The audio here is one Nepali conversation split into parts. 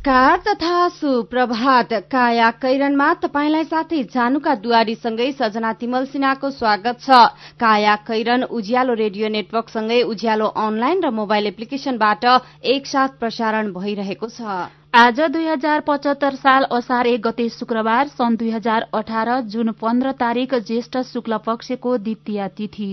नमस्कार तथा सुप्रभात। काया कैरनमा तपाईंलाई साथै जानुका दुवारीसँगै सजना तिमल सिन्हाको स्वागत छ। काया कैरन उज्यालो रेडियो नेटवर्कसँगै उज्यालो अनलाइन र मोबाइल एप्लिकेशनबाट एकसाथ प्रसारण भइरहेको छ। आज दुई हजार पचहत्तर साल असार एक गते शुक्रबार सन् दुई हजार अठार जुन पन्ध्र तारीक ज्येष्ठ शुक्ल पक्षको द्वितीय तिथि।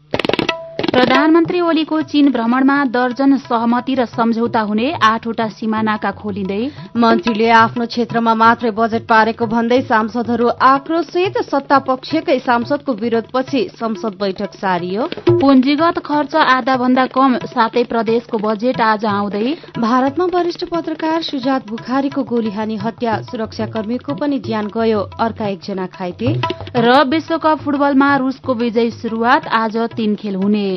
प्रधानमन्त्री ओलीको चीन भ्रमणमा दर्जन सहमति र सम्झौता हुने आठवटा सिमानाका खोलिँदै मन्त्रीले आफ्नो क्षेत्रमा मात्रै बजेट पारेको भन्दै सांसदहरू आक्रोशित सत्ता पक्षकै सांसदको विरोधपछि संसद बैठक सारियो। पुँजीगत खर्च आधा भन्दा कम सातै प्रदेशको बजेट आज आउँदै भारतमा वरिष्ठ पत्रकार सुजात बुखारीको गोली हानी हत्या सुरक्षाकर्मीको पनि ज्यान गयो अर्का एकजना घाइते। र विश्वकप फुटबलमा रुसको विजय शुरूआत आज तीन खेल हुने।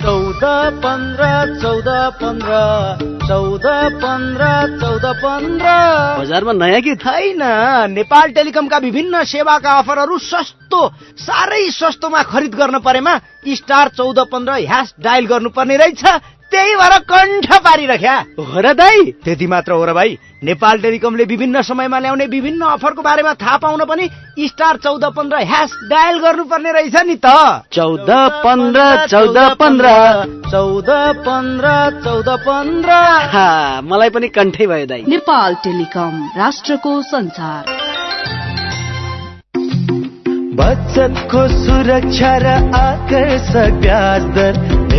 चौध पन्ध्र चौध पन्ध्र चौध पन्ध्र चौध पन्ध्र। बजारमा नयाँ कि छैन नेपाल टेलिकमका विभिन्न सेवाका अफरहरू सस्तो साह्रै सस्तोमा खरिद गर्न परेमा स्टार चौध पन्ध्र ह्यास डायल गर्नुपर्ने रहेछ। त्यही भएर कण्ठ पारिरख्या। हो र दाई? त्यति मात्र हो र भाइ नेपाल टेलिकमले विभिन्न समयमा ल्याउने विभिन्न अफरको बारेमा थाहा पाउन पनि स्टार चौध पन्ध्र ह्यास डायल गर्नुपर्ने रहेछ नि त। चौध पन्ध्र चौध पन्ध्र। चौध पन्ध्र चौध पन्ध्र। मलाई पनि कण्ठै भयो दाई। नेपाल टेलिकम राष्ट्रको संसार। बचतको सुरक्षा र आकर्षक ब्याज दर।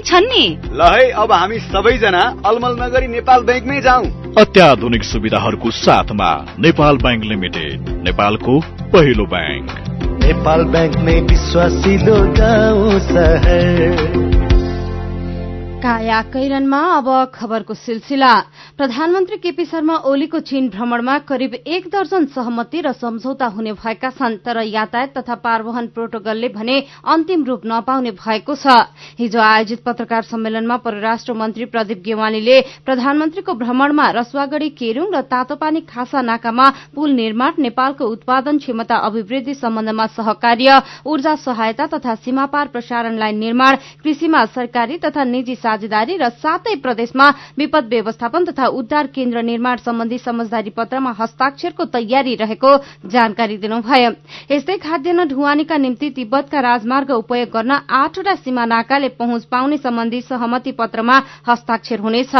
छन् नि। ल है अब हामी सबैजना अलमल नगरी नेपाल ब्याङ्कमै जाउँ। अत्याधुनिक सुविधाहरूको साथमा नेपाल ब्याङ्क लिमिटेड नेपालको पहिलो ब्याङ्क। नेपाल ब्याङ्क नै विश्वासिलो गाउँ सहर। काया कैरनमा अब खबरको सिलसिला। प्रधानमन्त्री केपी शर्मा ओलीको चीन भ्रमणमा करिब एक दर्जन सहमति र सम्झौता हुने भएका छन् तर यातायात तथा पारवहन प्रोटोकलले भने अन्तिम रूप नपाउने भएको छ। हिजो आयोजित पत्रकार सम्मेलनमा परराष्ट्र मन्त्री प्रदीप गेवालीले प्रधानमन्त्रीको भ्रमणमा रसुवागढ़ी केरूङ र तातोपानी खासा नाकामा पुल निर्माण नेपालको उत्पादन क्षमता अभिवृद्धि सम्बन्धमा सहकार्य ऊर्जा सहायता तथा सीमापार प्रसारण लाइन निर्माण कृषिमा सरकारी तथा निजी साझेदारी र सातै प्रदेशमा विपद व्यवस्थापन तथा उद्धार केन्द्र निर्माण सम्बन्धी समझदारी पत्रमा हस्ताक्षरको तयारी रहेको जानकारी दिनुभयो। यस्तै खाद्यान्न ढुवानीका निम्ति तिब्बतका राजमार्ग उपयोग गर्न आठवटा सीमा नाकाले पहुँच पाउने सम्बन्धी सहमति पत्रमा हस्ताक्षर हुनेछ।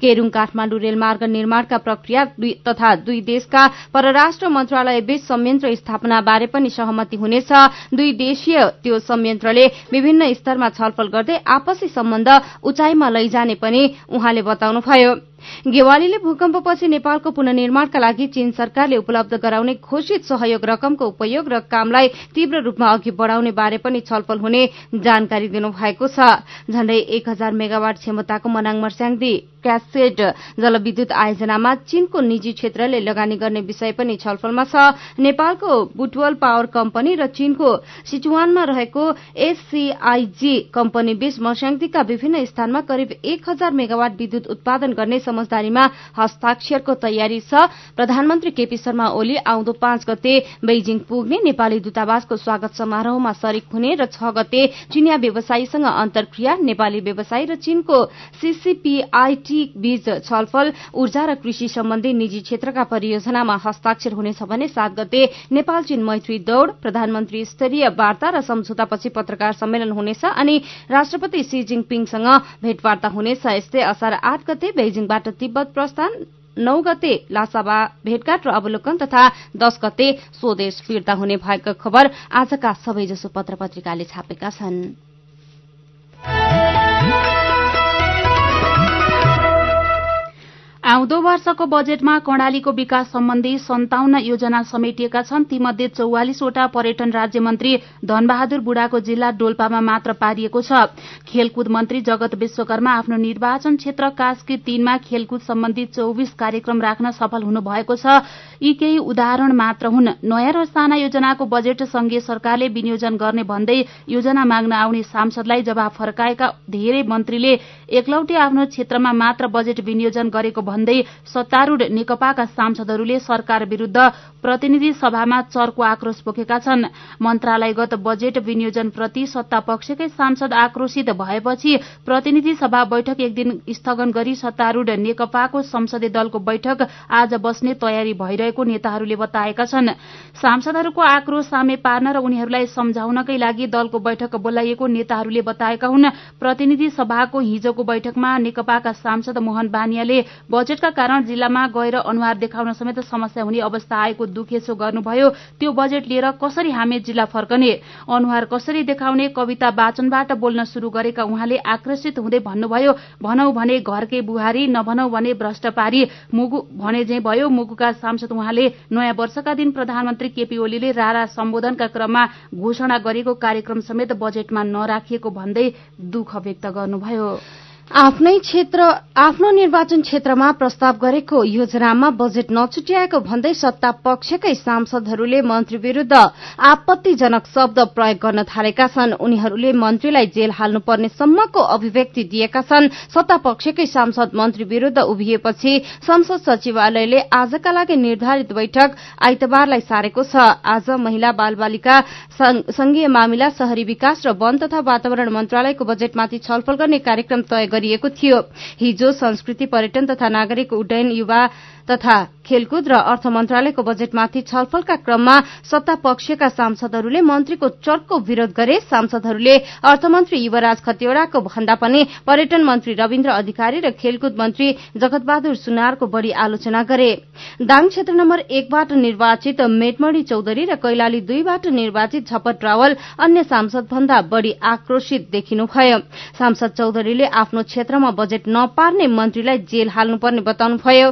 केरूङ काठमाण्डु रेलमार्ग निर्माणका प्रक्रिया तथा दुई देशका परराष्ट्र मन्त्रालय बीच संयन्त्र स्थापना बारे पनि सहमति हुनेछ। दुई देशीय त्यो संयन्त्रले विभिन्न स्तरमा छलफल गर्दै आपसी सम्बन्ध उचाइमा लैजाने पनि उहाँले बताउनुभयो। गेवालीले भूकम्पपछि नेपालको पुननिर्माणका लागि चीन सरकारले उपलब्ध गराउने घोषित सहयोग रकमको उपयोग र कामलाई तीव्र रूपमा अघि बढ़ाउने बारे पनि छलफल हुने जानकारी दिनुभएको छ। झण्डै एक हजार मेगावाट क्षमताको मनाङ मर्स्याङदी क्यासेट जलविद्युत आयोजनामा चीनको निजी क्षेत्रले लगानी गर्ने विषय पनि छलफलमा छ। नेपालको बुटवल पावर कम्पनी र चीनको सिचुवानमा रहेको एससीआईजी कम्पनी बीच मर्स्याङदीका विभिन्न स्थानमा करिब एक हजार मेगावाट विद्युत उत्पादन गर्ने समझदारीमा हस्ताक्षरको तयारी छ। प्रधानमन्त्री केपी शर्मा ओली आउँदो पाँच गते बेइजिङ पुग्ने नेपाली दूतावासको स्वागत समारोहमा सरिक हुने र छ गते चिनिया व्यवसायीसँग अन्तर्क्रिया नेपाली व्यवसायी र चीनको सीसीपीआईटी बीच छलफल ऊर्जा र कृषि सम्बन्धी निजी क्षेत्रका परियोजनामा हस्ताक्षर हुनेछ भने सात गते नेपाल चीन मैत्री दौड़ प्रधानमन्त्री स्तरीय वार्ता र सम्झौतापछि पत्रकार सम्मेलन हुनेछ अनि राष्ट्रपति सी जिङपिङसँग भेटवार्ता हुनेछ। यस्तै असार आठ गते तिब्बत प्रस्थान नौ गते लासाबा भेटघाट र अवलोकन तथा दश गते स्वदेश फिर्ता हुने भएको खबर आजका सबैजसो पत्र पत्रिकाले छापेका छन्। आउँदो वर्षको बजेटमा कर्णालीको विकास सम्बन्धी सन्ताउन्न योजना समेटिएका छन्। तीमध्ये चौवालिसवटा पर्यटन राज्य मन्त्री धनबहादुर बुढाको जिल्ला डोल्पामा मात्र पारिएको छ। खेलकुद मन्त्री जगत विश्वकर्मा आफ्नो निर्वाचन क्षेत्र कास्की तीनमा खेलकुद सम्बन्धी चौविस कार्यक्रम राख्न सफल हुनु भएको छ। यी केही उदाहरण मात्र हुन्। नयाँ र साना योजनाको बजेट संघीय सरकारले विनियोजन गर्ने भन्दै योजना माग्न आउने सांसदलाई जवाब फर्काएका धेरै मन्त्रीले एकलौटे आफ्नो क्षेत्रमा मात्र बजेट विनियोजन गरेको भन्दै सत्तारूढ़ नेकपाका सांसदहरूले सरकार विरूद्ध प्रतिनिधि सभामा चर्को आक्रोश पोखेका छन्। मन्त्रालयगत बजेट विनियोजन प्रति सत्ता पक्षकै सांसद आक्रोशित भएपछि प्रतिनिधि सभा बैठक एक दिन स्थगन गरी सत्तारूढ़ नेकपाको संसदीय दलको बैठक आज बस्ने तयारी भइरहेको नेताहरूले बताएका छन्। सांसदहरूको आक्रोश सामे पार्न र उनीहरूलाई सम्झाउनकै लागि दलको बैठक बोलाइएको नेताहरूले बताएका हुन्। प्रतिनिधि सभाको हिजोको बैठकमा नेकपाका सांसद मोहन बानियाले बजेटका कारण जिल्लामा गएर अनुहार देखाउन समेत समस्या हुने अवस्था आएको दुखेसो गर्नुभयो। त्यो बजेट लिएर कसरी हामी जिल्ला फर्कने? अनुहार कसरी देखाउने? कविता वाचनबाट बोल्न शुरू गरेका उहाँले आकर्षित हुँदै भन्नुभयो भनौ भने घरकै बुहारी नभनौ भने भ्रष्ट पारी मुगु भने जे भयो मुगुका सांसद उहाँले नयाँ वर्षका दिन प्रधानमन्त्री केपी ओलीले रारा सम्बोधनका क्रममा घोषणा गरेको कार्यक्रम समेत बजेटमा नराखिएको भन्दै दुःख व्यक्त गर्नुभयो। आफ्नै क्षेत्र आफ्नो निर्वाचन क्षेत्रमा प्रस्ताव गरेको योजनामा बजेट नछुट्याएको भन्दै सत्ता पक्षकै सांसदहरूले मन्त्री विरूद्ध आपत्तिजनक शब्द प्रयोग गर्न थालेका छन्। उनीहरूले मन्त्रीलाई जेल हाल्नुपर्ने सम्मको अभिव्यक्ति दिएका छन्। सत्ता पक्षकै सांसद मन्त्री विरूद्ध उभिएपछि संसद सचिवालयले आजका लागि निर्धारित बैठक आइतबारलाई सारेको छ। आज महिला बाल बालिका संघीय मामिला शहरी विकास र वन तथा वातावरण मन्त्रालयको बजेटमाथि छलफल गर्ने कार्यक्रम तय गरिएको थियो। हिजो संस्कृति पर्यटन तथा नागरिक उड्डयन युवा तथा खेलकुद र अर्थ मन्त्रालयको बजेटमाथि छलफलका क्रममा सत्ता पक्षका सांसदहरूले मन्त्रीको चर्को विरोध गरे सांसदहरूले अर्थमन्त्री युवराज खतिवड़ाको भन्दा पनि पर्यटन मन्त्री रविन्द्र अधिकारी र खेलकुद मन्त्री जगतबहादुर सुनारको बढ़ी आलोचना गरे। दाङ क्षेत्र नम्बर एकबाट निर्वाचित मेटमणि चौधरी र कैलाली दुईबाट निर्वाचित झपट रावल अन्य सांसद भन्दा बढ़ी आक्रोशित देखिनुभयो। सांसद चौधरीले आफ्नो क्षेत्रमा बजेट नपार्ने मन्त्रीलाई जेल हाल्नुपर्ने बताउनुभयो।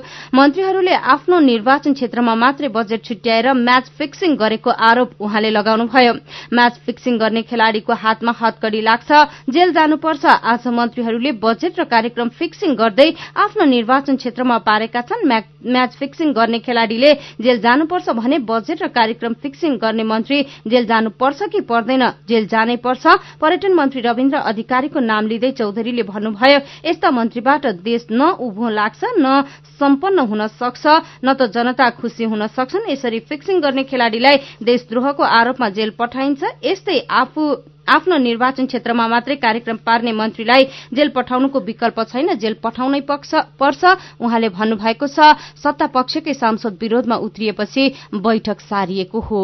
मन्त्रीहरूले आफ्नो निर्वाचन क्षेत्रमा मात्रै बजेट छुट्याएर म्याच फिक्सिङ गरेको आरोप उहाँले लगाउनुभयो। म्याच फिक्सिङ गर्ने खेलाड़ीको हातमा हतकड़ी लाग्छ जेल जानुपर्छ। आज मन्त्रीहरूले बजेट र कार्यक्रम फिक्सिङ गर्दै आफ्नो निर्वाचन क्षेत्रमा पारेका छन्। म्याच फिक्सिङ गर्ने खेलाड़ीले जेल जानुपर्छ भने बजेट र कार्यक्रम फिक्सिङ गर्ने मन्त्री जेल जानुपर्छ कि पर्दैन? जेल जानै पर्छ। पर्यटन मन्त्री रविन्द्र अधिकारीको नाम लिँदै चौधरीले भन्नुभयो यस्ता मन्त्रीबाट देश न उभो लाग्छ न सम्पन्न हुन सक्छ न त जनता खुशी हुन सक्छन्। यसरी फिक्सिङ गर्ने खेलाड़ीलाई देशद्रोहको आरोपमा जेल पठाइन्छ। यस्तै आफू आफ्नो निर्वाचन क्षेत्रमा मात्रै कार्यक्रम पार्ने मन्त्रीलाई जेल पठाउनुको विकल्प छैन। जेल पठाउनै पर्छ। उहाँले भन्नुभएको छ सत्ता पक्षकै सांसद विरोधमा उत्रिएपछि बैठक सारिएको हो।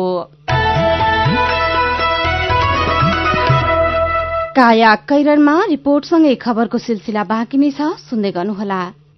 काया कैरनमा रिपोर्टसँगै खबरको सिलसिला बाँकी नै छ। सुन्दै गर्नुहोला।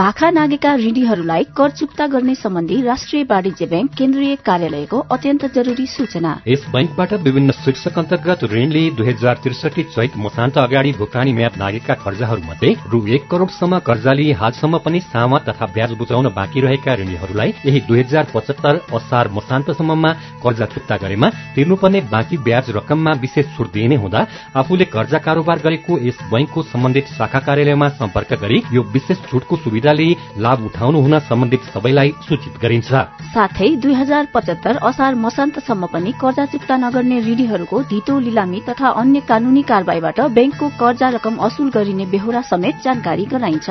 भाखा नागेका ऋणीहरूलाई कर चुक्ता गर्ने सम्बन्धी राष्ट्रिय वाणिज्य ब्याङ्क केन्द्रीय कार्यालयको अत्यन्त जरुरी सूचना। यस बैंकबाट विभिन्न शीर्षक अन्तर्गत ऋणले दुई हजार त्रिसठी चैत मसान्त अगाडि भुक्तानी म्याद नागेका कर्जाहरूमध्ये रु एक करोड़सम्म कर्जा लिए हालसम्म पनि सामा तथा ब्याज बुझाउन बाँकी रहेका ऋणीहरूलाई यही दुई हजार पचहत्तर असार मसान्तसम्ममा कर्जा चुक्ता गरेमा तिर्नुपर्ने बाँकी ब्याज रकममा विशेष छुट दिइने हुँदा आफूले कर्जा कारोबार गरेको यस बैंकको सम्बन्धित शाखा कार्यालयमा सम्पर्क गरी यो विशेष छुटको सुविधा सुविधाले लाभ उठाउनु हुन सम्बन्धित सबैलाई सूचित गरिन्छ। साथै दुई हजार पचहत्तर असार मसान्तसम्म पनि कर्जा चुक्ता नगर्ने ऋणीहरूको धितो लिलामी तथा अन्य कानूनी कारवाहीबाट ब्याङ्कको कर्जा रकम असुल गरिने बेहोरा समेत जानकारी गराइन्छ।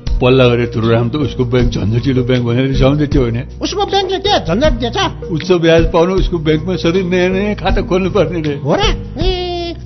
पल्ला गरेर तुरुराम त उसको ब्याङ्क झन्झटिलो ब्याङ्क भनेर रिसाउँदै थियो होइन उसको ब्याङ्कले के झन्झट दिएछ उच्च ब्याज पाउनु उसको ब्याङ्कमा सधैँ नयाँ नयाँ खाता खोल्नु पर्ने रे हो र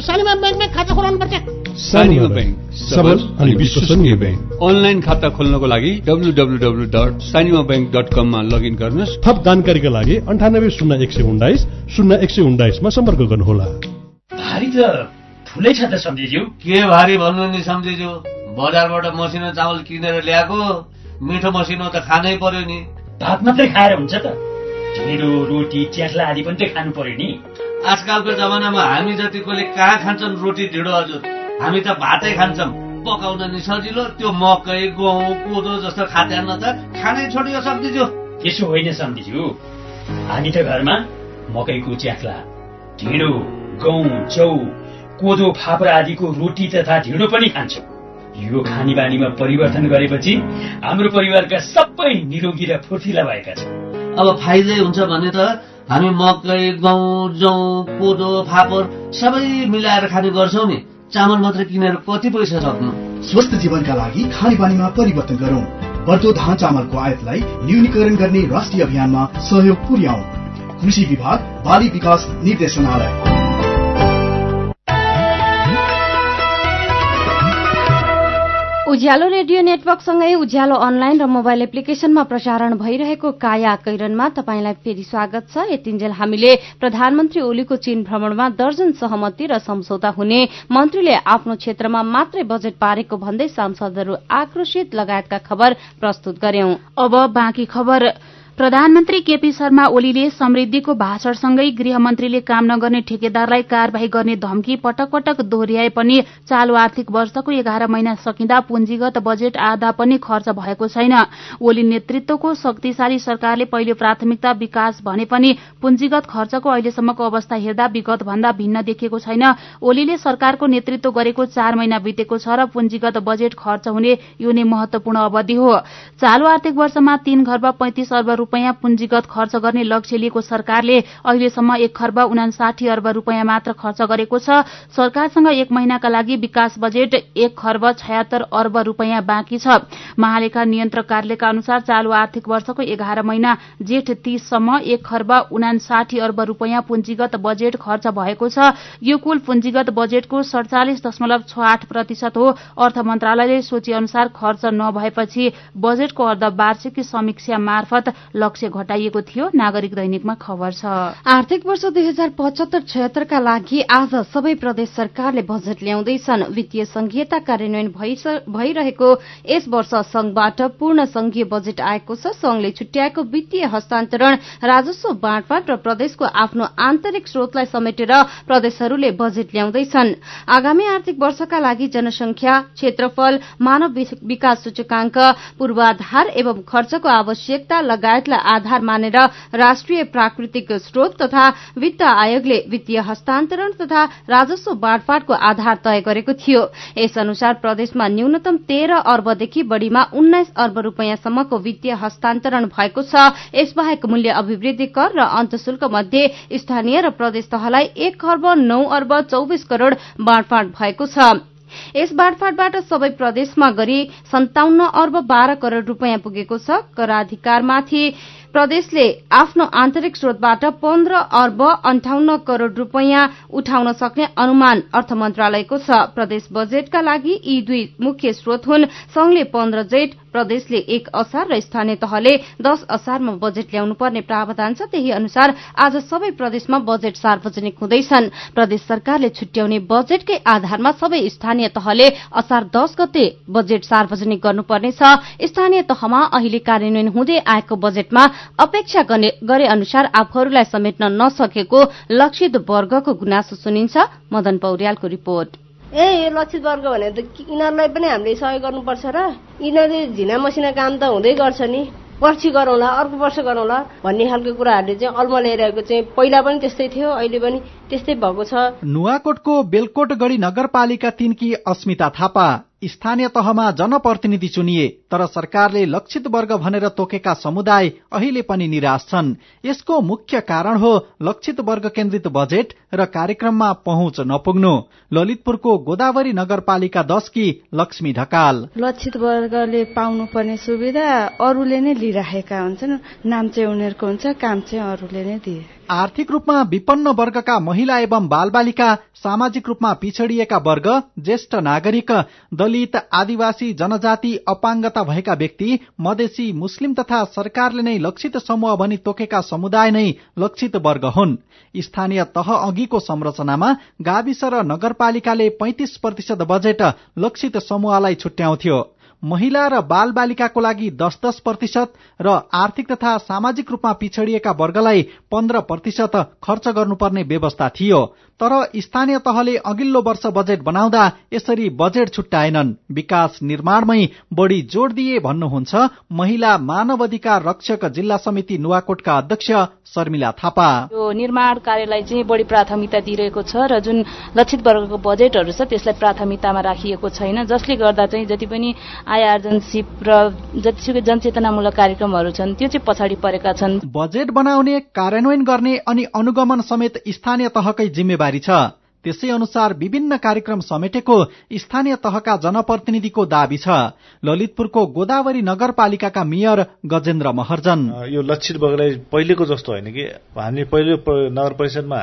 सानीमा ब्याङ्कमै खाता खोलाउनु पर्छ। सानीमा ब्याङ्क। सबल अनि विश्वसनीय ब्याङ्क। अनलाइन खाता खोल्नको लागि W W W dot Sanima bank dot कममा लगइन गर्नुहोस्। थप जानकारीका लागि अन्ठानब्बे शून्य एक सय उन्नाइस शून्य एक सय उन्नाइसमा सम्पर्क गर्नुहोला। भारी त ठुलै छ त सम्झिज्यू। के भारी भन्नु नि सम्झिज्यू? बजारबाट मसिनो चामल किनेर ल्याएको मिठो मसिनो त खानै पर्यो नि। भात मात्रै खाएर हुन्छ त। ढिँडो रोटी च्याख्ला आदि पनि त खानु पर्यो नि। आजकलको जमानामा हामी जतिकोले कहाँ खान्छन् रोटी ढिँडो हजुर हामी त भातै खान्छौँ। पकाउन नि सजिलो त्यो मकै गहुँ कोदो जस्तो खाद्यान्न त खानै छोडियो सम्झिज्यू। त्यसो होइन सम्झिज्यू। हामी त घरमा मकैको च्याख्ला ढिँडो गहुँ चौ कोदो फापर आदिको रोटी तथा ढिँडो पनि खान्छौँ। यो खाने बानीमा परिवर्तन गरेपछि हाम्रो परिवारका सबै निरोगी र फुर्तिला भएका छन्। अब फाइदै हुन्छ भने त हामी मकै गहुँ जौ कोदो फापर सबै मिलाएर खाने गर्छौँ नि। चामल मात्र किनेर कति पैसा सक्नु स्वस्थ जीवनका लागि खानेपानीमा परिवर्तन गरौँ। बढ्दो धान चामलको आयातलाई न्यूनीकरण गर्ने राष्ट्रिय अभियानमा सहयोग पुर्याउँ। कृषि विभाग बाली विकास निर्देशनालय। उज्यालो रेडियो नेटवर्कसँगै उज्यालो अनलाइन र मोबाइल एप्लिकेशनमा प्रसारण भइरहेको काया कैरनमा तपाईँलाई फेरि स्वागत छ। यतिन्जेल हामीले प्रधानमन्त्री ओलीको चीन भ्रमणमा दर्जन सहमति र सम्झौता हुने मन्त्रीले आफ्नो क्षेत्रमा मात्रै बजेट पारेको भन्दै सांसदहरू आक्रोशित लगायतका खबर प्रस्तुत गर्यौं। प्रधानमन्त्री केपी शर्मा ओलीले समृद्धिको भाषणसँगै गृहमन्त्रीले काम नगर्ने ठेकेदारलाई कार्यवाही गर्ने धम्की पटक पटक दोहोर्याए पनि चालू आर्थिक वर्षको एघार महिना सकिँदा पुँजीगत बजेट आधा पनि खर्च भएको छैन। ओली नेतृत्वको शक्तिशाली सरकारले पहिलो प्राथमिकता विकास भने पनि पुँजीगत खर्चको अहिलेसम्मको अवस्था हेर्दा विगत भन्दा भिन्न देखिएको छैन। ओलीले सरकारको नेतृत्व गरेको चार महिना बितेको छ र पुँजीगत बजेट खर्च हुने यो नै महत्वपूर्ण अवधि हो। चालू आर्थिक वर्षमा तीन खर्ब पैंतिस अर्ब रूपियाँ पुँजीगत खर्च गर्ने लक्ष्य लिएको सरकारले अहिलेसम्म एक खर्ब उनासाठी अर्ब रूपियाँ मात्र खर्च गरेको छ। सरकारसँग एक महिनाका लागि विकास बजेट एक खर्ब छयात्तर अर्ब रूपियाँ बाँकी छ। महालेखा नियन्त्रक कार्यालयका अनुसार चालू आर्थिक वर्षको एघार महिना जेठ तीससम्म एक खर्ब उनासाठी अर्ब रूपियाँ पुँजीगत बजेट खर्च भएको छ। यो कुल पुँजीगत बजेटको सड़चालिस दशमलव छ आठ प्रतिशत हो। अर्थ मन्त्रालयले सोचे अनुसार खर्च नभएपछि बजेटको अर्धवार्षिकी समीक्षा मार्फत लक्ष्य घटाइएको थियो नागरिक दैनिकमा खबर छ। आर्थिक वर्ष दुई हजार पचहत्तर छयत्तरका लागि आज सबै प्रदेश सरकारले बजेट ल्याउँदैछन्। वित्तीय संघीयता कार्यान्वयन भइरहेको यस वर्ष संघबाट पूर्ण संघीय बजेट आएको छ। संघले छुट्याएको वित्तीय हस्तान्तरण राजस्व बाँडफाँड र प्रदेशको आफ्नो आन्तरिक स्रोतलाई समेटेर प्रदेशहरूले बजेट ल्याउँदैछन्। आगामी आर्थिक वर्षका लागि जनसंख्या क्षेत्रफल मानव विकास सूचकांक पूर्वाधार एवं खर्चको आवश्यकता लगायतलाई आधार मानेर राष्ट्रिय प्राकृतिक स्रोत तथा वित्त आयोगले वित्तीय हस्तान्तरण तथा राजस्व बाँडफाँडको आधार तय गरेको थियो। यस अनुसार प्रदेशमा न्यूनतम तेह्र अर्बदेखि बढ़ीमा उन्नाइस अर्ब रूपियाँसम्मको वित्तीय हस्तान्तरण भएको छ। यसबाहेक मूल्य अभिवृद्धि कर र अन्तशुल्क मध्ये स्थानीय र प्रदेश तहलाई एक खर्ब नौ अर्ब चौबिस करोड़ बाँडफाँड भएको छ। यस बाँडफाँडबाट सबै प्रदेशमा गरी सन्ताउन्न अर्ब बाह्र करोड़ रूपियाँ पुगेको छ। कराधिकारमाथि प्रदेशले आफ्नो आन्तरिक स्रोतबाट पन्ध्र अर्ब अन्ठाउन्न करोड़ रूपियाँ उठाउन सक्ने अनुमान अर्थ मन्त्रालयको छ। प्रदेश बजेटका लागि यी दुई मुख्य स्रोत हुन्। संघले पन्ध्र जेठ प्रदेशले एक असार र स्थानीय तहले दश असारमा बजेट ल्याउनु पर्ने प्रावधान छ। त्यही अनुसार आज सबै प्रदेशमा बजेट सार्वजनिक हुँदैछन्। प्रदेश सरकारले छुट्याउने बजेटकै आधारमा सबै स्थानीय तहले असार दश गते बजेट सार्वजनिक गर्नुपर्नेछ स्थानीय तहमा अहिले कार्यान्वयन हुँदै आएको बजेटमा अपेक्षा गरे अनुसार आफूहरूलाई समेट्न नसकेको लक्षित वर्गको गुनासो सुनिन्छ। मदन पौड्यालको रिपोर्ट। ए लक्षित वर्ग भने त यिनीहरूलाई पनि हामीले सहयोग गर्नुपर्छ र। यिनीहरूले झिना मसिना काम त हुँदै गर्छ नि। पर्सि गरौँला अर्को वर्ष गरौँला भन्ने खालको कुराहरूले चाहिँ अल्म ल्याइरहेको चाहिँ पहिला पनि त्यस्तै थियो अहिले पनि त्यस्तै भएको छ। नुवाकोटको बेलकोटगढी नगरपालिका तिनकी अस्मिता थापा। स्थानीय तहमा जनप्रतिनिधि चुनिए तर सरकारले लक्षित वर्ग भनेर तोकेका समुदाय अहिले पनि निराश छन्। यसको मुख्य कारण हो लक्षित वर्ग केन्द्रित बजेट र कार्यक्रममा पहुँच नपुग्नु। ललितपुरको गोदावरी नगरपालिका दशकी लक्ष्मी ढकाल। लक्षित वर्गले पाउनुपर्ने सुविधा अरूले नै लिइराखेका हुन्छन्। नाम चाहिँ उनीहरूको हुन्छ काम चाहिँ अरूले नै दिए। आर्थिक रूपमा विपन्न वर्गका महिला एवं बालबालिका सामाजिक रूपमा पिछडिएका वर्ग ज्येष्ठ नागरिक दलित आदिवासी जनजाति अपाङ्गता भएका व्यक्ति मधेसी मुस्लिम तथा सरकारले नै लक्षित समूह भनी तोकेका समुदाय नै लक्षित वर्ग हुन्। स्थानीय तह अघिको संरचनामा गाविस र नगरपालिकाले पैंतिस प्रतिशत बजेट लक्षित समूहलाई छुट्याउँथ्यो। महिला र बाल बालिकाको लागि दस दस प्रतिशत र आर्थिक तथा सामाजिक रूपमा पिछडिएका वर्गलाई पन्ध्र प्रतिशत खर्च गर्नुपर्ने व्यवस्था थियो। तर स्थानीय तहले अघिल्लो वर्ष बजेट बनाउँदा यसरी बजेट छुट्याएनन्। विकास निर्माणमै बढ़ी जोड़ दिए भन्नुहुन्छ महिला मानव अधिकार रक्षक जिल्ला समिति नुवाकोटका अध्यक्ष शर्मिला थापा। यो निर्माण कार्यलाई चाहिँ बढ़ी प्राथमिकता दिइरहेको छ र जुन लक्षित वर्गको बजेटहरू छ त्यसलाई प्राथमिकतामा राखिएको छैन। जसले गर्दा चाहिँ जति पनि आय आर्जनसिप र जतिसुकै जनचेतनामूलक कार्यक्रमहरू छन् त्यो चाहिँ पछाडि परेका छन्। बजेट बनाउने कार्यान्वयन गर्ने अनि अनुगमन समेत स्थानीय तहकै जिम्मेवारी छ। त्यसै अनुसार विभिन्न कार्यक्रम समेटेको स्थानीय तहका जनप्रतिनिधिको दावी छ। ललितपुरको गोदावरी नगरपालिकाका मेयर गजेन्द्र महर्जन। यो लक्षित बगलाई पहिलेको जस्तो होइन कि हामीले पहिलो नगर परिषदमा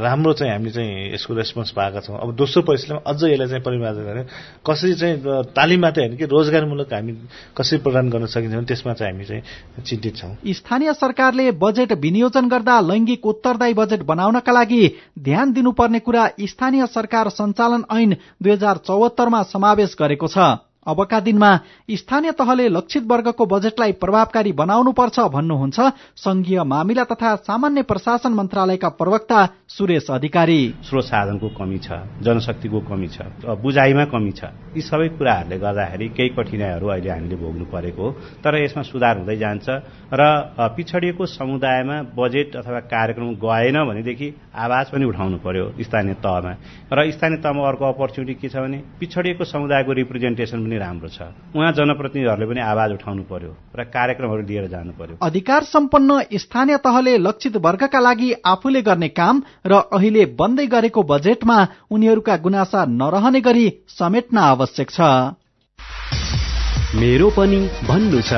राम्रो चाहिँ हामीले चाहिँ यसको रेस्पोन्स पाएका छौँ। अब दोस्रो परिषदमा अझ यसलाई चाहिँ परिमार्जन गरेर कसरी चाहिँ तालिम मात्रै होइन कि रोजगारमूलक हामी कसरी प्रदान गर्न सकिन्छ भने त्यसमा चाहिँ हामी चाहिँ चिन्तित छौँ। स्थानीय सरकारले बजेट विनियोजन गर्दा लैङ्गिक उत्तरदायी बजेट बनाउनका लागि ध्यान दिनुपर्ने कुरा स्थानीय सरकार सञ्चालन ऐन दुई हजार चौहत्तरमा समावेश गरेको छ। अबका दिनमा स्थानीय तहले लक्षित वर्गको बजेटलाई प्रभावकारी बनाउनुपर्छ भन्नुहुन्छ संघीय मामिला तथा सामान्य प्रशासन मन्त्रालयका प्रवक्ता सुरेश अधिकारी। स्रोत साधनको कमी छ जनशक्तिको कमी छ बुझाइमा कमी छ। यी सबै कुराहरूले गर्दाखेरि केही कठिनाइहरू अहिले हामीले भोग्नु परेको हो। तर यसमा सुधार हुँदै जान्छ र पिछडिएको समुदायमा बजेट अथवा कार्यक्रम गएन भनेदेखि आवाज पनि उठाउनु पर्यो स्थानीय तहमा। र स्थानीय तहमा अर्को अपर्च्युनिटी के छ भने पिछडिएको समुदायको रिप्रेजेन्टेसन पनि राम्रो छ। उहाँ जनप्रतिनिधिहरूले पनि आवाज उठाउनु पर्यो र कार्यक्रमहरू लिएर जानु पर्यो। अधिकार सम्पन्न स्थानीय तहले लक्षित वर्गका लागि आफूले गर्ने काम र अहिले बन्दै गरेको बजेटमा उनीहरूका गुनासा नरहने गरी समेट्न आवश्यक छ। मेरो पनि भन्नु छ।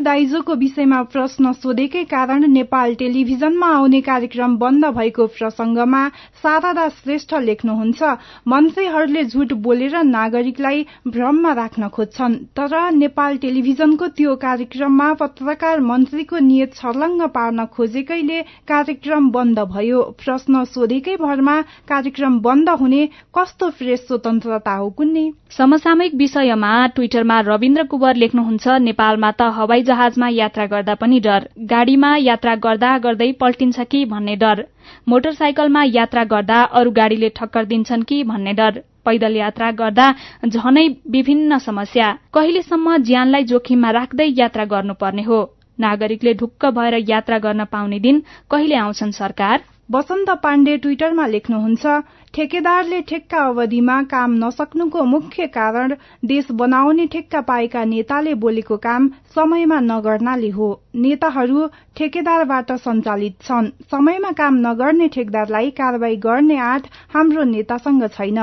दाइजोको विषयमा प्रश्न सोधेकै कारण नेपाल टेलिभिजनमा आउने कार्यक्रम बन्द भएको प्रसंगमा शारदा श्रेष्ठ लेख्नुहुन्छ। मन्त्रीहरूले झुट बोलेर नागरिकलाई भ्रममा राख्न खोज्छन्। तर नेपाल टेलिभिजनको त्यो कार्यक्रममा पत्रकार मन्त्रीको नियत छर्लङ्ग पार्न खोजेकैले कार्यक्रम बन्द भयो। प्रश्न सोधेकै भरमा कार्यक्रम बन्द हुने कस्तो फ्रेस स्वतन्त्रता हो कुन्ने? समसामयिक विषयमा ट्विटरमा रविन्द्र कुवर लेख्नुहुन्छ नेपालमा त हवाई जहाजमा यात्रा गर्दा पनि डर। गाड़ीमा यात्रा गर्दा गर्दै पल्टिन्छ कि भन्ने डर। मोटरसाइकलमा यात्रा गर्दा अरू गाड़ीले ठक्कर दिन्छन् कि भन्ने डर। पैदल यात्रा गर्दा झनै विभिन्न समस्या। कहिलेसम्म ज्यानलाई जोखिममा राख्दै यात्रा गर्नुपर्ने हो? नागरिकले ढुक्क भएर यात्रा गर्न पाउने दिन कहिले आउँछन् सरकार? वसन्त पाण्डे ट्विटरमा लेख्नुहुन्छ ठेकेदारले ठेक्का अवधिमा काम नसक्नुको मुख्य कारण देश बनाउने ठेक्का पाएका नेताले बोलेको काम समयमा नगर्नाले हो। नेताहरू ठेकेदारबाट सञ्चालित छन्। समयमा काम नगर्ने ठेकदारलाई कारवाही गर्ने आँट हाम्रो नेतासँग छैन।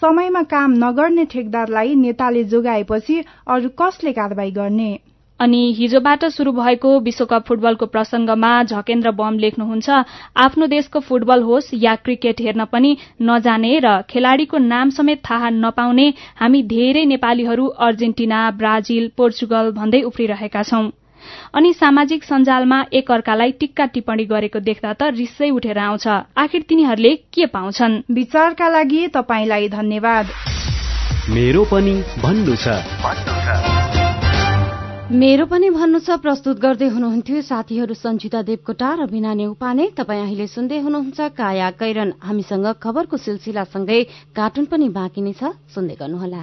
समयमा काम नगर्ने ठेकदारलाई नेताले जोगाएपछि अरू कसले कारवाही गर्ने? अनि हिजोबाट शुरू भएको विश्वकप फुटबलको प्रसंगमा झकेन्द्र बम लेख्नुहुन्छ आफ्नो देशको फुटबल होस् या क्रिकेट हेर्न पनि नजाने र खेलाड़ीको नाम समेत थाहा नपाउने हामी धेरै नेपालीहरू अर्जेन्टिना ब्राजिल पोर्चुगल भन्दै उफ्रिरहेका छौं। अनि सामाजिक सञ्जालमा एक अर्कालाई टिक्का टिप्पणी गरेको देख्दा त रिसै उठेर आउँछ। आखिर तिनीहरूले के पाउँछन्? विचारका लागि तपाईँलाई धन्यवाद। मेरो पनि भन्नु छ। मेरो पनि भन्नु छ प्रस्तुत गर्दै हुनुहुन्थ्यो साथीहरू सञ्चिता देवकोटा र बिना नेउपाने। तपाईँ अहिले सुन्दै हुनुहुन्छ काया कैरन। हामीसँग खबरको सिलसिलासँगै कार्टुन पनि बाँकी नै छ सुन्दै गर्नुहोला।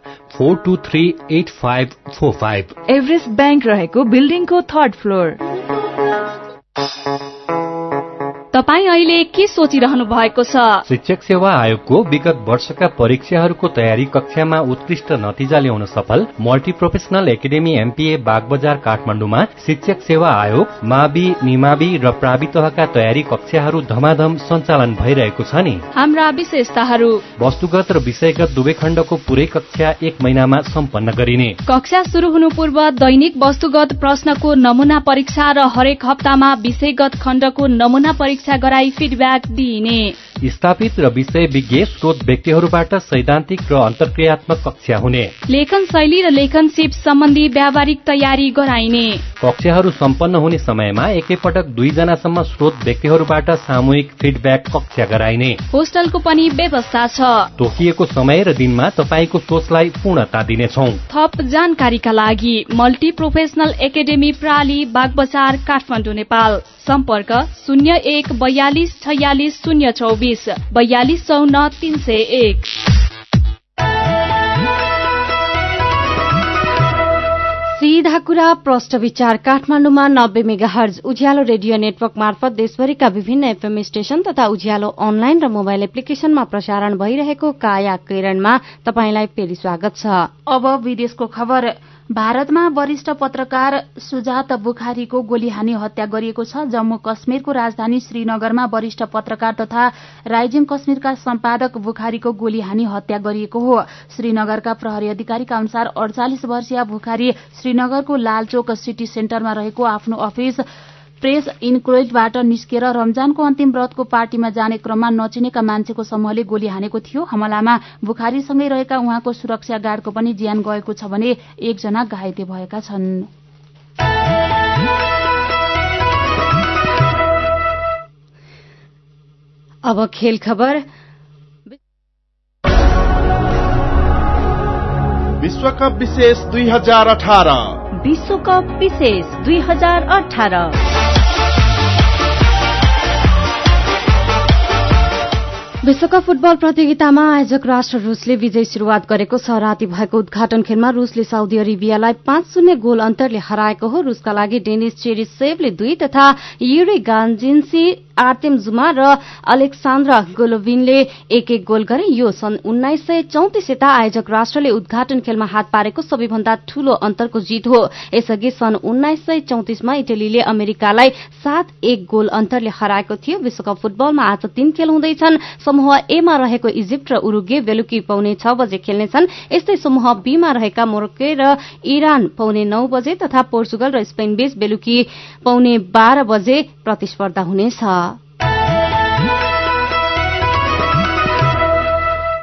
Four two three eight five four five. Everest bank रहेको बिल्डिङको थर्ड फ्लोर। तपाईँ अहिले के सोचिरहनु भएको छ? शिक्षक सेवा आयोगको विगत वर्षका परीक्षाहरूको तयारी कक्षामा उत्कृष्ट नतिजा ल्याउन सफल multi professional academy MPA Bagbazar काठमाडौँमा शिक्षक सेवा आयोग मावि निमावि र प्रावि तहका तयारी कक्षाहरू धमाधम सञ्चालन भइरहेको छ नि। हाम्रा विशेषताहरू। वस्तुगत र विषयगत दुवै खण्डको पुरै कक्षा एक महिनामा सम्पन्न गरिने। कक्षा शुरू हुनु पूर्व दैनिक वस्तुगत प्रश्नको नमूना परीक्षा र हरेक हप्तामा विषयगत खण्डको नमूना परीक्षा गराई फिडब्याक दिइने स्थापित र विषय विज्ञ स्रोत व्यक्तिहरूबाट सैद्धान्तिक र अन्तर्क्रियात्मक कक्षा हुने। लेखन शैली र लेखन सिप सम्बन्धी व्यावहारिक तयारी गराइने। कक्षाहरू सम्पन्न हुने समयमा एकैपटक दुईजनासम्म स्रोत व्यक्तिहरूबाट सामूहिक फिडब्याक कक्षा गराइने। होस्टलको पनि व्यवस्था छ। तोकिएको समय र दिनमा तपाईँको सोचलाई पूर्णता दिनेछौ। थप जानकारीका लागि मल्टी प्रोफेसनल एकाडेमी प्राली बागबजार काठमाडौँ नेपाल। सम्पर्क शून्य एक बयालिस छयालिस शून्य चौबिस बयालिस चौन्न तीन सय एक। सीधा कुरा प्रष्ट विचार काठमाडौँमा नब्बे mega hertz Ujyaalo radio network मार्फत देशभरिका विभिन्न एफएम स्टेशन तथा उज्यालो अनलाइन र मोबाइल एप्लिकेशनमा प्रसारण भइरहेको काया किरणमा तपाईंलाई फेरि स्वागत छ। अब विदेशको खबर। भारतमा वरिष्ठ पत्रकार सुजात बुखारीको गोली हानी हत्या गरिएको छ। जम्मू कश्मीरको राजधानी श्रीनगरमा वरिष्ठ पत्रकार तथा राइजिङ कश्मीरका सम्पादक बुखारीको गोली हानी हत्या गरिएको हो। श्रीनगरका प्रहरी अधिकारीका अनुसार अडचालिस वर्षीय बुखारी श्रीनगरको लालचोक सिटी सेन्टरमा रहेको आफ्नो अफिस प्रेस इन्क्लोइडबाट निस्केर रमजानको अन्तिम व्रतको पार्टीमा जाने क्रममा नचिनेका मान्छेको समूहले गोली हानेको थियो। हमलामा बुखारीसँगै रहेका उहाँको सुरक्षा गार्डको पनि ज्यान गएको छ भने एकजना घाइते भएका छन्। अब खेल खबर। विश्वकप विशेष दुई हजार अठार। विश्वकप विशेष दुई हजार अठार। विश्वकप फुटबल प्रतियोगितामा आयोजक राष्ट्र रूसले विजय शुरूआत गरेको छ। राति भएको उद्घाटन खेलमा रूसले साउदी अरेबियालाई पाँच शून्य गोल अन्तरले हराएको हो। रूसका लागि डेनिस चेरिसेवले दुई तथा युरी गान्जिन्सी आर्तेम जुमा र अलेक्सान्द्रा गोलोभिनले एक एक गोल गरे। यो सन् उन्नाइस सय चौतिस यता आयोजक राष्ट्रले उद्घाटन खेलमा हात पारेको सबैभन्दा ठूलो अन्तरको जीत हो। यसअघि सन् उन्नाइस सय चौतिसमा इटलीले अमेरिकालाई सात एक गोल अन्तरले हराएको थियो। विश्वकप फुटबलमा आज तीन खेल हुँदैछन्। समूह एमा रहेको इजिप्ट र उरुगे बेलुकी पाउने छ बजे खेल्नेछन्। यस्तै समूह बीमा रहेका मोरक्को र इरान पाउने नौ बजे तथा पोर्चुगल र स्पेन बीच बेलुकी पाउने बाह्र बजे प्रतिस्पर्धा हुनेछ।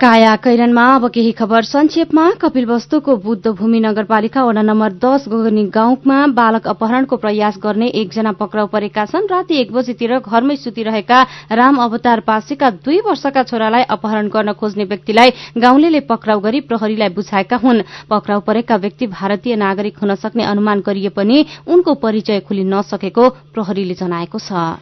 काया कैरनमा अब केही खबर संक्षेपमा। कपिल वस्तुको बुद्ध भूमि नगरपालिका वडा नम्बर दश गोगनी गाउँमा बालक अपहरणको प्रयास गर्ने एकजना पक्राउ परेका छन्। राति एक बजीतिर घरमै सुतिरहेका राम अवतार पासीका दुई वर्षका छोरालाई अपहरण गर्न खोज्ने व्यक्तिलाई गाउँले पक्राउ गरी प्रहरीलाई बुझाएका हुन्। पक्राउ परेका व्यक्ति भारतीय नागरिक हुन सक्ने अनुमान गरिए पनि उनको परिचय खुलि नसकेको प्रहरीले जनाएको छ।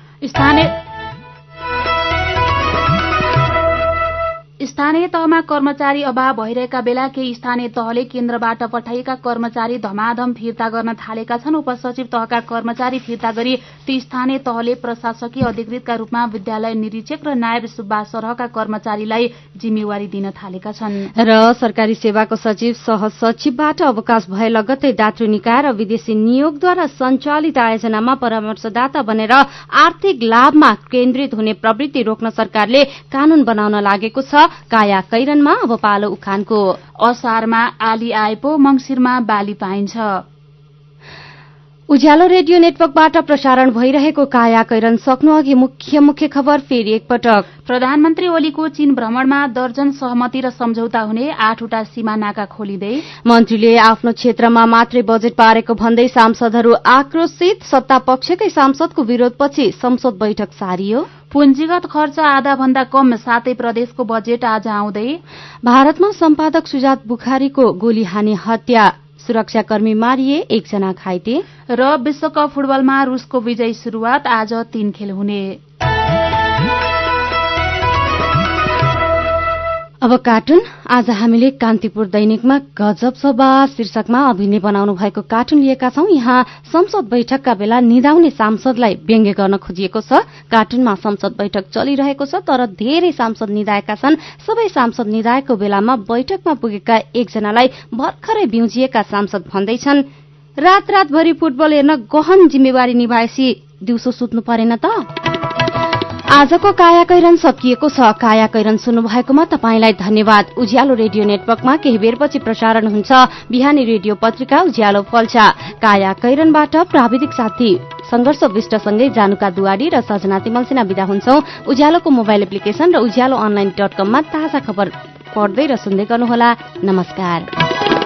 स्थानीय तहमा कर्मचारी अभाव भइरहेका बेला केही स्थानीय तहले केन्द्रबाट पठाइएका कर्मचारी धमाधम फिर्ता गर्न थालेका छन्। उपसचिव तहका कर्मचारी फिर्ता गरी ती स्थानीय तहले प्रशासकीय अधिकृतका रूपमा विद्यालय निरीक्षक र नायब सुब्बा सरहका कर्मचारीलाई जिम्मेवारी दिन थालेका छन्। र सरकारी सेवाको सचिव सहसचिवबाट अवकाश भए लगत्तै दातृ निकाय र विदेशी नियोगद्वारा सञ्चालित आयोजनामा परामर्शदाता बनेर आर्थिक लाभमा केन्द्रित हुने प्रवृत्ति रोक्न सरकारले कानून बनाउन लागेको छ। काया कैरनमा अब पालो उखानको असारमा आली आए पो मंगिरमा बाली पाइन्छ। उज्यालो रेडियो नेटवर्कबाट प्रसारण भइरहेको काया कैरन सक्नु अघि मुख्य मुख्य खबर फेरि एकपटक। प्रधानमन्त्री ओलीको चीन भ्रमणमा दर्जन सहमति र सम्झौता हुने आठवटा सीमा नाका खोलिँदै मन्त्रीले आफ्नो क्षेत्रमा मात्रै बजेट पारेको भन्दै सांसदहरू आक्रोशित सत्ता पक्षकै सांसदको विरोधपछि संसद बैठक सारियो। पुँजीगत खर्च आधा भन्दा कम सातै प्रदेशको बजेट आज आउँदै भारतमा सम्पादक सुजात बुखारीको गोली हानी हत्या। सुरक्षाकर्मी मारिए एकजना घाइते र विश्वकप फुटबलमा रूसको विजय शुरूआत आज तीन खेल हुने। अब कार्टुन। आज हामीले कान्तिपुर दैनिकमा गजब सभा शीर्षकमा अभिनय बनाउनु भएको कार्टुन लिएका छौं। यहाँ संसद बैठकका बेला निदाउने सांसदलाई व्यङ्ग्य गर्न खोजिएको छ। कार्टुनमा संसद बैठक चलिरहेको छ तर धेरै सांसद निधाएका छन्। सबै सांसद निधाएको बेलामा बैठकमा पुगेका एकजनालाई भर्खरै बिउजिएका सांसद भन्दैछन्। रात रातभरि फुटबल हेर्न गहन जिम्मेवारी निभाएपछि दिउँसो सुत्नु परेन त। आजको कायाकैरन सकिएको छ। कायाकैरन सुन्नुभएकोमा तपाईँलाई धन्यवाद। उज्यालो रेडियो नेटवर्कमा केही बेरपछि प्रसारण हुन्छ। बिहानी रेडियो पत्रिका उज्यालो फल्छा। कायाकैरनबाट प्राविधिक साथी संघर्ष विष्टसँगै जानुका दुवाडी र सजना तिमलसिना विदा हुन्छौ। उज्यालोको मोबाइल एप्लिकेशन र उज्यालो अनलाइन डट कममा ताजा खबर पढ्दै र सुन्दै गर्नुहोला। नमस्कार।